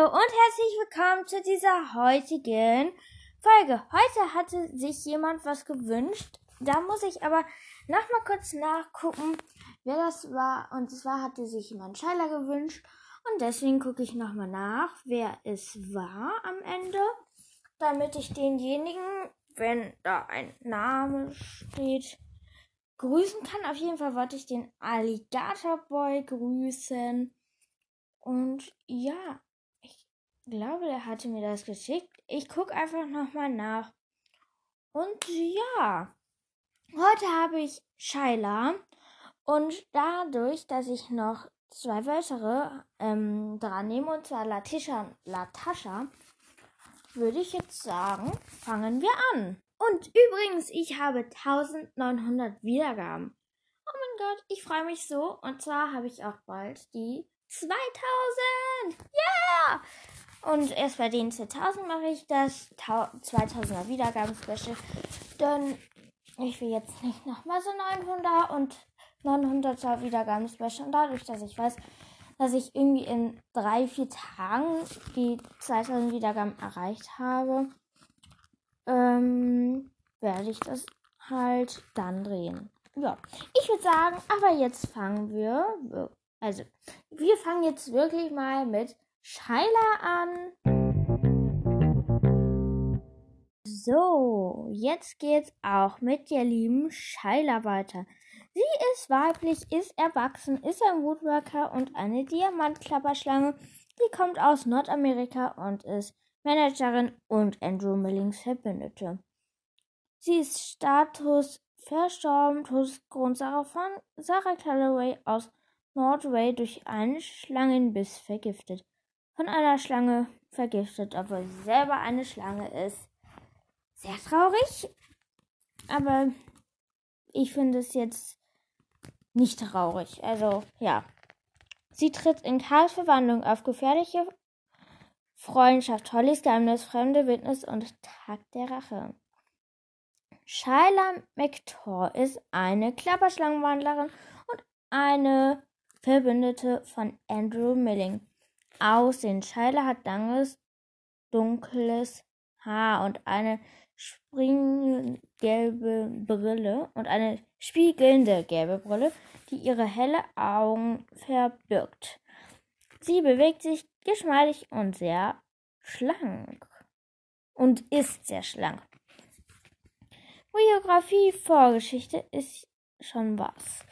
Hallo und herzlich willkommen zu dieser heutigen Folge. Heute hatte sich jemand was gewünscht. Da muss ich aber noch mal kurz nachgucken, wer das war. Und zwar hatte sich jemand Scheiler gewünscht. Und deswegen gucke ich noch mal nach, wer es war am Ende, damit ich denjenigen, wenn da ein Name steht, grüßen kann. Auf jeden Fall wollte ich den Alligator Boy grüßen. Und ja, glaube, der hatte mir das geschickt. Ich gucke einfach nochmal nach. Und ja, heute habe ich Shaila. Und dadurch, dass ich noch zwei weitere ähm, dran nehme, und zwar Latisha Latascha, würde ich jetzt sagen, fangen wir an. Und übrigens, ich habe 1900 Wiedergaben. Oh mein Gott, ich freue mich so. Und zwar habe ich auch bald die 2000! Yeah! Und erst bei den 2000 mache ich das 2000er Wiedergaben-Special. Denn ich will jetzt nicht nochmal so 900 und 900er Wiedergaben-Special. Und dadurch, dass ich weiß, dass ich irgendwie in drei, vier Tagen die 2000 Wiedergaben erreicht habe, ähm, werde ich das halt dann drehen. Ja, ich würde sagen, aber jetzt fangen wir also, wir fangen jetzt wirklich mal mit Shaila an. So, jetzt geht's auch mit der lieben Shaila weiter. Sie ist weiblich, ist erwachsen, ist ein Woodworker und eine Diamantklapperschlange. Sie kommt aus Nordamerika und ist Managerin und Andrew Millings Verbündete. Sie ist Status verstorben, Todesgrund Sarah von Sarah Calloway aus Nordway durch einen Schlangenbiss vergiftet. Von einer Schlange vergiftet, obwohl sie selber eine Schlange ist. Sehr traurig. Aber ich finde es jetzt nicht traurig. Also, ja. Sie tritt in Karls Verwandlung auf gefährliche Freundschaft, Hollys Geheimnis, fremde Witness und Tag der Rache. Shyla McTor ist eine Klapperschlangenwandlerin und eine Verbündete von Andrew Milling. Aussehen. Scheile hat langes, dunkles Haar und eine springgelbe Brille und eine spiegelnde gelbe Brille, die ihre helle Augen verbirgt. Sie bewegt sich geschmeidig und sehr schlank. Und ist sehr schlank. Biografie, Vorgeschichte ist schon was.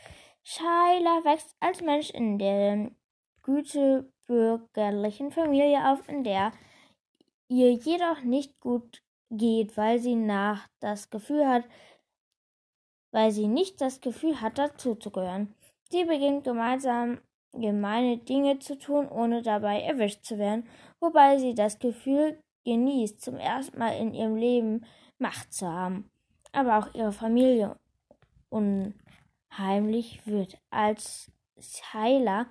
Schuyler wächst als Mensch in der gütebürgerlichen Familie auf, in der ihr jedoch nicht gut geht, weil sie nach das Gefühl hat, weil sie nicht das Gefühl hat, dazuzugehören. Sie beginnt gemeinsam gemeine Dinge zu tun, ohne dabei erwischt zu werden, wobei sie das Gefühl genießt, zum ersten Mal in ihrem Leben Macht zu haben, aber auch ihre Familie und heimlich wird. Als Tyler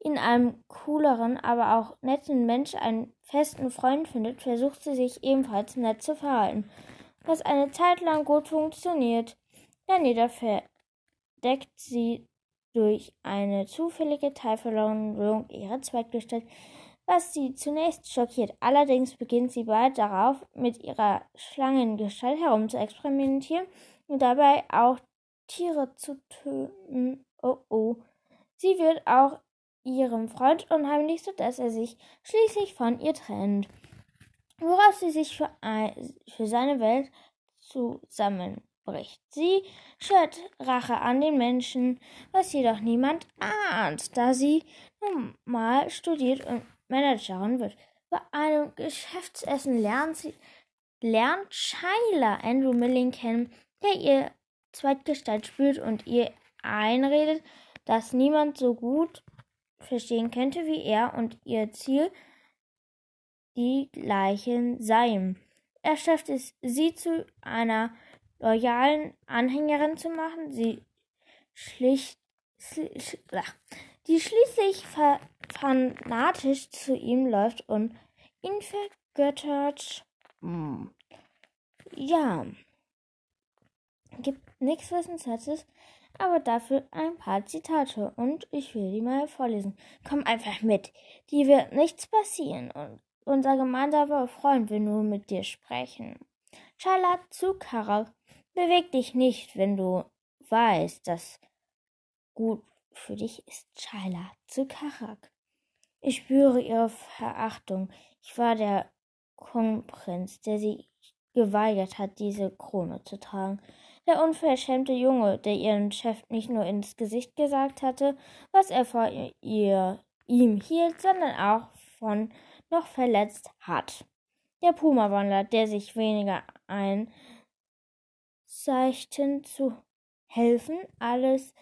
in einem cooleren, aber auch netten Mensch einen festen Freund findet, versucht sie sich ebenfalls nett zu verhalten, was eine Zeit lang gut funktioniert. Daneben verdeckt sie durch eine zufällige Teilverlängerung ihre Zweitgestalt, was sie zunächst schockiert. Allerdings beginnt sie bald darauf, mit ihrer Schlangengestalt herumzuexperimentieren und dabei auch Tiere zu töten. Oh oh. Sie wird auch ihrem Freund unheimlich, sodass er sich schließlich von ihr trennt, worauf sie sich für, ein, für seine Welt zusammenbricht. Sie schwört Rache an den Menschen, was jedoch niemand ahnt, da sie normal studiert und Managerin wird. Bei einem Geschäftsessen lernt sie lernt Shyla Andrew Milling kennen, der ihr Zweitgestalt spürt und ihr einredet, dass niemand so gut verstehen könnte wie er und ihr Ziel die gleichen seien. Er schafft es, sie zu einer loyalen Anhängerin zu machen, sie schlicht, die schließlich fanatisch zu ihm läuft und ihn vergöttert. Hm. Ja gibt nichts Wissenswertes, aber dafür ein paar Zitate und ich will die mal vorlesen. Komm einfach mit. Dir wird nichts passieren und unser gemeinsamer Freund will nur mit dir sprechen. Schala zu Karak, beweg dich nicht, wenn du weißt, dass gut für dich ist. Shaila zu Karak. Ich spüre ihre Verachtung. Ich war der Kronprinz, der sie geweigert hat, diese Krone zu tragen. Der unverschämte Junge, der ihren Chef nicht nur ins Gesicht gesagt hatte, was er vor ihr, ihm hielt, sondern auch von noch verletzt hat. Der Puma-Wandler, der sich weniger ein Seichten zu helfen, alles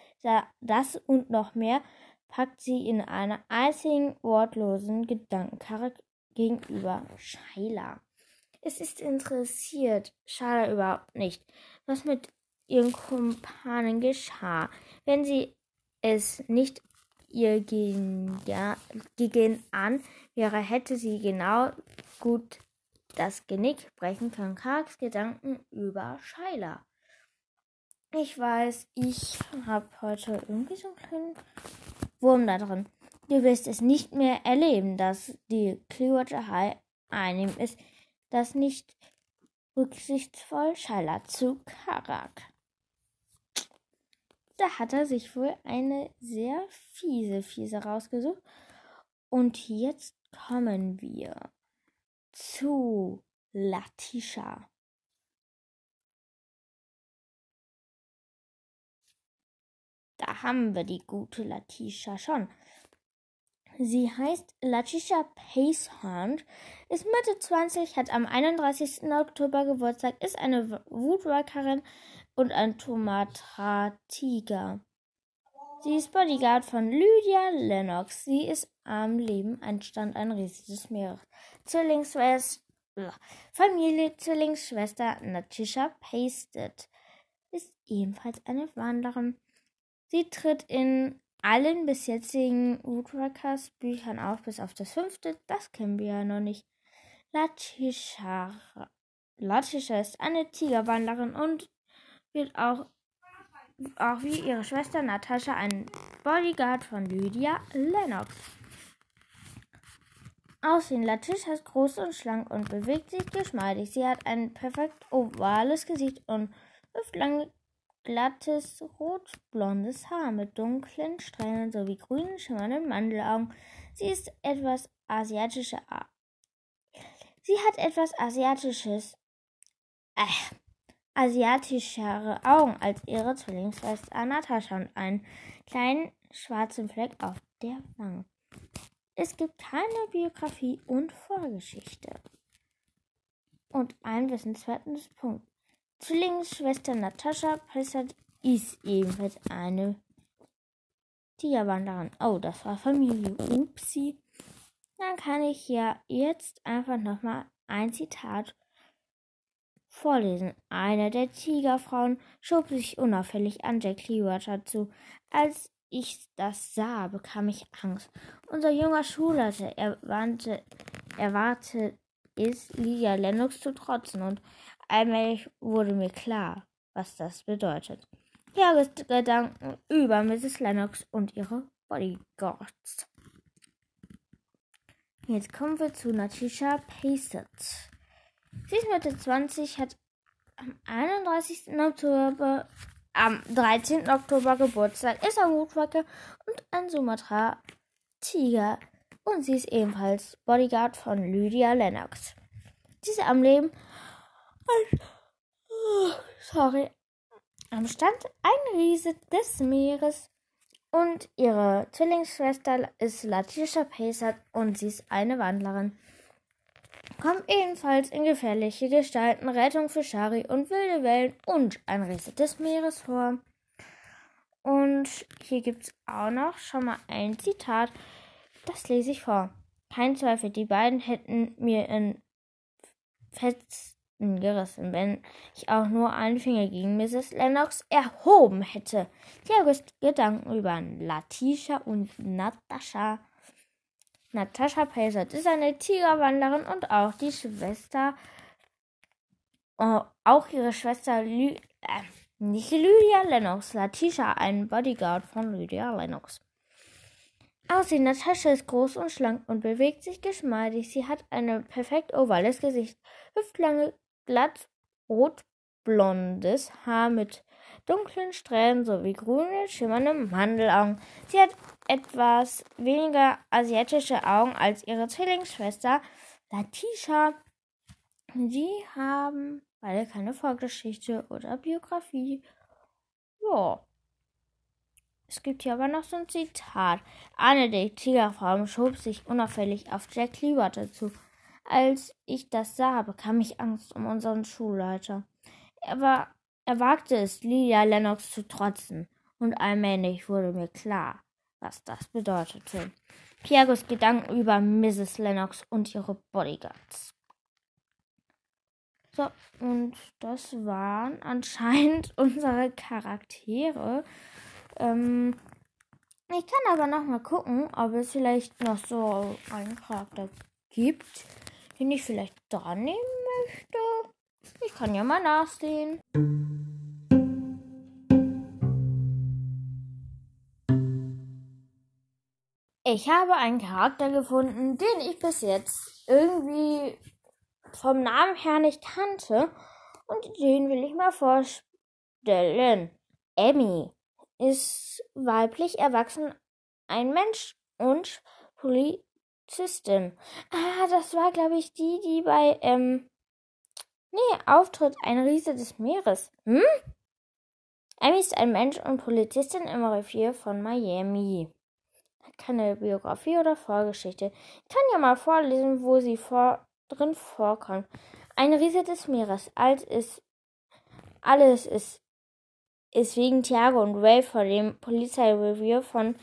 das und noch mehr packt sie in einer einzigen wortlosen Gedankenkarre gegenüber Shaila. Es ist interessiert Shaila überhaupt nicht, was mit ihren Kumpanen geschah, wenn sie es nicht ihr gegen, an wäre, hätte sie genau gut das Genick brechen können. Karks Gedanken über Shaila. Ich weiß, ich habe heute irgendwie so einen kleinen Wurm da drin. Du wirst es nicht mehr erleben, dass die Clearwater High einnehmen ist, das nicht rücksichtsvoll Shaila zu Karak. Da hat er sich wohl eine sehr fiese Fiese rausgesucht. Und jetzt kommen wir zu Latisha. Da haben wir die gute Latisha schon. Sie heißt Latisha Pacehorn, ist Mitte 20, hat am 31. Oktober Geburtstag, ist eine Woodworkerin und ein Tomatra-Tiger. Sie ist Bodyguard von Lydia Lennox. Sie ist am Leben Einstand ein riesiges Meer. Zwillingsschwester, Familie Zwillingsschwester Natisha Pasted ist ebenfalls eine Wanderin. Sie tritt in allen bis jetzigen Woodworkers Büchern auf, bis auf das fünfte. Das kennen wir ja noch nicht. Latisha, Latisha ist eine Tigerwanderin und wird auch, auch wie ihre Schwester Natascha ein Bodyguard von Lydia Lennox. Aussehen. Latisha ist groß und schlank und bewegt sich geschmeidig. Sie hat ein perfekt ovales Gesicht und wirft lange glattes, rotblondes Haar mit dunklen Strähnen sowie grünen, schimmernden Mandelaugen. Sie ist etwas asiatische Sie hat etwas asiatisches, äh, asiatischere Augen als ihre Zwillingsschwester Natascha und einen kleinen schwarzen Fleck auf der Wange. Es gibt keine Biografie und Vorgeschichte. Und ein wissenswertes Punkt. Zwillingsschwester Natascha Pressert ist ebenfalls eine Tigerwanderin. Oh, das war Familie. Upsi. Dann kann ich ja jetzt einfach nochmal ein Zitat vorlesen. Eine der Tigerfrauen schob sich unauffällig an Jack Clearwater zu. Als ich das sah, bekam ich Angst. Unser junger Schulleiter erwartete, erwartet es, Lydia Lennox zu trotzen und Allmählich wurde mir klar, was das bedeutet. Jahres Gedanken über Mrs. Lennox und ihre Bodyguards. Jetzt kommen wir zu Natisha Pacet. Sie ist Mitte 20, hat am 31. Oktober, am 13. Oktober Geburtstag, ist ein Woodworker und ein Sumatra-Tiger und sie ist ebenfalls Bodyguard von Lydia Lennox. Sie ist am Leben sorry, am Stand ein Riese des Meeres und ihre Zwillingsschwester ist Latisha Pacer und sie ist eine Wandlerin. Kommt ebenfalls in gefährliche Gestalten, Rettung für Shari und wilde Wellen und ein Riese des Meeres vor. Und hier gibt es auch noch schon mal ein Zitat, das lese ich vor. Kein Zweifel, die beiden hätten mir in Fetz gerissen, wenn ich auch nur einen Finger gegen Mrs. Lennox erhoben hätte. Tiagos Gedanken über Latisha und Natascha. Natascha Pacert ist eine Tigerwanderin und auch die Schwester, äh, auch ihre Schwester Lü, äh, Nicht Lydia Lennox, Latisha, ein Bodyguard von Lydia Lennox. Aussehen, Natascha ist groß und schlank und bewegt sich geschmeidig. Sie hat ein perfekt ovales Gesicht, hüftlange, glatt, rot-blondes Haar mit dunklen Strähnen sowie grüne, schimmernde Mandelaugen. Sie hat etwas weniger asiatische Augen als ihre Zwillingsschwester Latisha. Sie haben beide keine Vorgeschichte oder Biografie. Ja. Es gibt hier aber noch so ein Zitat. Eine der Tigerfrauen schob sich unauffällig auf Jack Clearwater zu. Als ich das sah, bekam ich Angst um unseren Schulleiter. Er, war, er wagte es, Lydia Lennox zu trotzen, und allmählich wurde mir klar, was das bedeutete. Piagos Gedanken über Mrs. Lennox und ihre Bodyguards. So, und das waren anscheinend unsere Charaktere. Ähm, ich kann aber noch mal gucken, ob es vielleicht noch so einen Charakter gibt, den ich vielleicht dran nehmen möchte. Ich kann ja mal nachsehen. Ich habe einen Charakter gefunden, den ich bis jetzt irgendwie vom Namen her nicht kannte und den will ich mal vorstellen. Emmy ist weiblich erwachsen, ein Mensch und Polizistin. Ah, das war, glaube ich, die, die bei, ähm, nee, auftritt, ein Riese des Meeres. Hm? Amy ist ein Mensch und Polizistin im Revier von Miami. Keine Biografie oder Vorgeschichte. Ich kann ja mal vorlesen, wo sie vor, drin vorkommt. Ein Riese des Meeres. Alt ist, alles ist ist wegen Thiago und Ray vor dem Polizeirevier von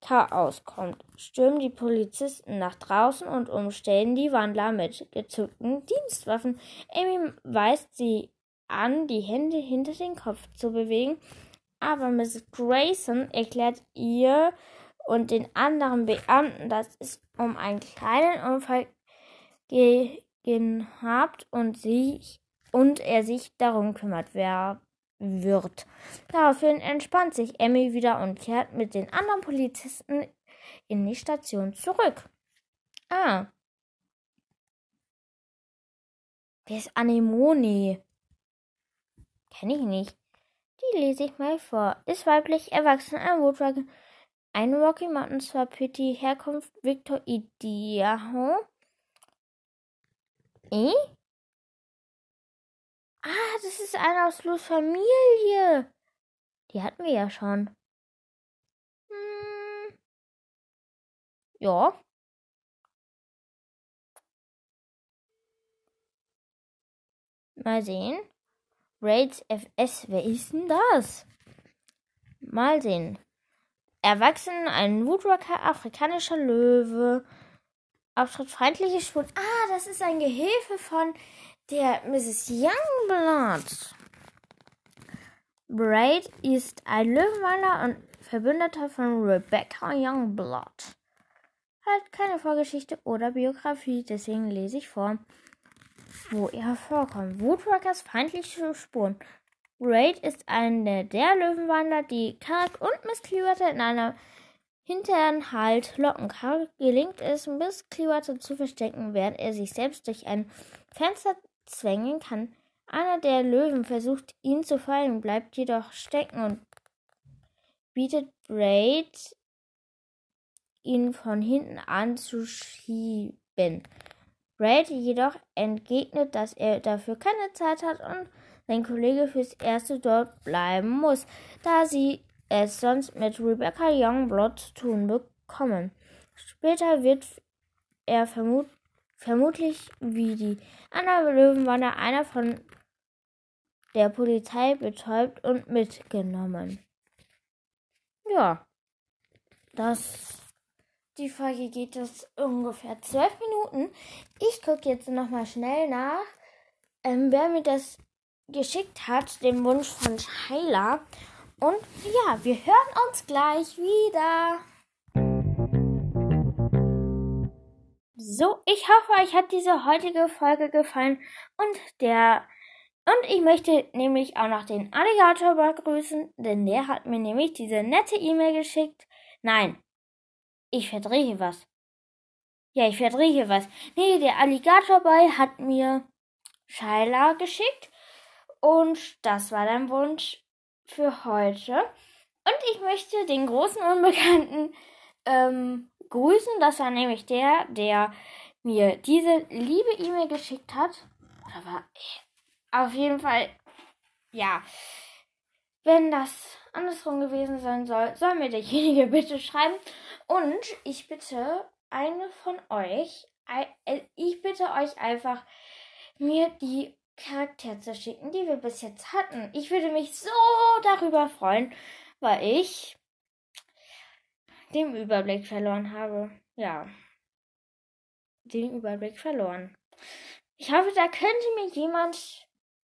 Chaos kommt, stürmen die Polizisten nach draußen und umstellen die Wandler mit gezückten Dienstwaffen. Amy weist sie an, die Hände hinter den Kopf zu bewegen, aber Mrs. Grayson erklärt ihr und den anderen Beamten, dass es um einen kleinen Unfall gehabt und sich und er sich darum kümmert, wer wird. Daraufhin entspannt sich Emmy wieder und kehrt mit den anderen Polizisten in die Station zurück. Ah. Wer ist Anemone? Kenne ich nicht. Die lese ich mal vor. Ist weiblich, erwachsen, ein Woodwagon, ein Rocky Mountain Swap Pity, Herkunft Victor Idaho. Eh? Ah, das ist eine aus Lus Familie. Die hatten wir ja schon. Hm. Ja. Mal sehen. Raids FS, wer ist denn das? Mal sehen. Erwachsen, ein Woodwalker, afrikanischer Löwe. Auftritt feindliche Spuren. Ah, das ist ein Gehilfe von der Mrs. Youngblood. Braid ist ein Löwenmaler und Verbündeter von Rebecca Youngblood. Hat keine Vorgeschichte oder Biografie, deswegen lese ich vor, wo er vorkommt. Woodwalkers feindliche Spuren. Braid ist eine der Löwenwanderer, die Karg und Miss Clearwater in einer hinteren Halt locken. Karg gelingt es, Miss Clearwater zu verstecken, während er sich selbst durch ein Fenster zwängen kann. Einer der Löwen versucht, ihn zu fallen, bleibt jedoch stecken und bietet Braid, ihn von hinten anzuschieben. Braid jedoch entgegnet, dass er dafür keine Zeit hat und sein Kollege fürs Erste dort bleiben muss, da sie es sonst mit Rebecca Youngblood zu tun bekommen. Später wird er vermut vermutlich wie die anderen Löwenwanderer einer von der Polizei betäubt und mitgenommen. Ja, das die Folge geht jetzt ungefähr zwölf Minuten. Ich gucke jetzt nochmal schnell nach, ähm, wer mir das geschickt hat, den Wunsch von Tyler. Und ja, wir hören uns gleich wieder. So, ich hoffe, euch hat diese heutige Folge gefallen und der Und ich möchte nämlich auch noch den Alligator begrüßen, denn der hat mir nämlich diese nette E-Mail geschickt. Nein, ich verdrehe was. Ja, ich verdrehe was. Nee, der Alligator Boy hat mir Shaila geschickt. Und das war dein Wunsch für heute. Und ich möchte den großen Unbekannten ähm, grüßen. Das war nämlich der, der mir diese liebe E-Mail geschickt hat. Aber auf jeden Fall, ja. Wenn das andersrum gewesen sein soll, soll mir derjenige bitte schreiben. Und ich bitte eine von euch, äh, ich bitte euch einfach, mir die Charaktere zu schicken, die wir bis jetzt hatten. Ich würde mich so darüber freuen, weil ich den Überblick verloren habe. Ja, den Überblick verloren. Ich hoffe, da könnte mir jemand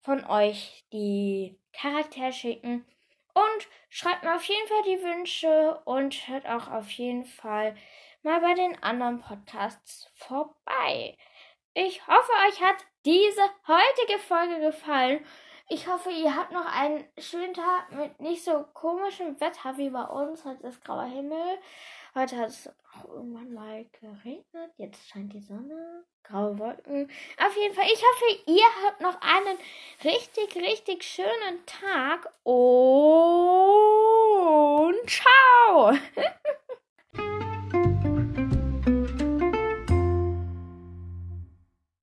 von euch die Charaktere schicken. Und schreibt mir auf jeden Fall die Wünsche und hört auch auf jeden Fall mal bei den anderen Podcasts vorbei. Ich hoffe, euch hat diese heutige Folge gefallen. Ich hoffe, ihr habt noch einen schönen Tag mit nicht so komischem Wetter wie bei uns. Heute ist grauer Himmel. Heute hat es auch irgendwann mal geregnet. Jetzt scheint die Sonne. Graue Wolken. Auf jeden Fall, ich hoffe, ihr habt noch einen richtig, richtig schönen Tag. Und ciao!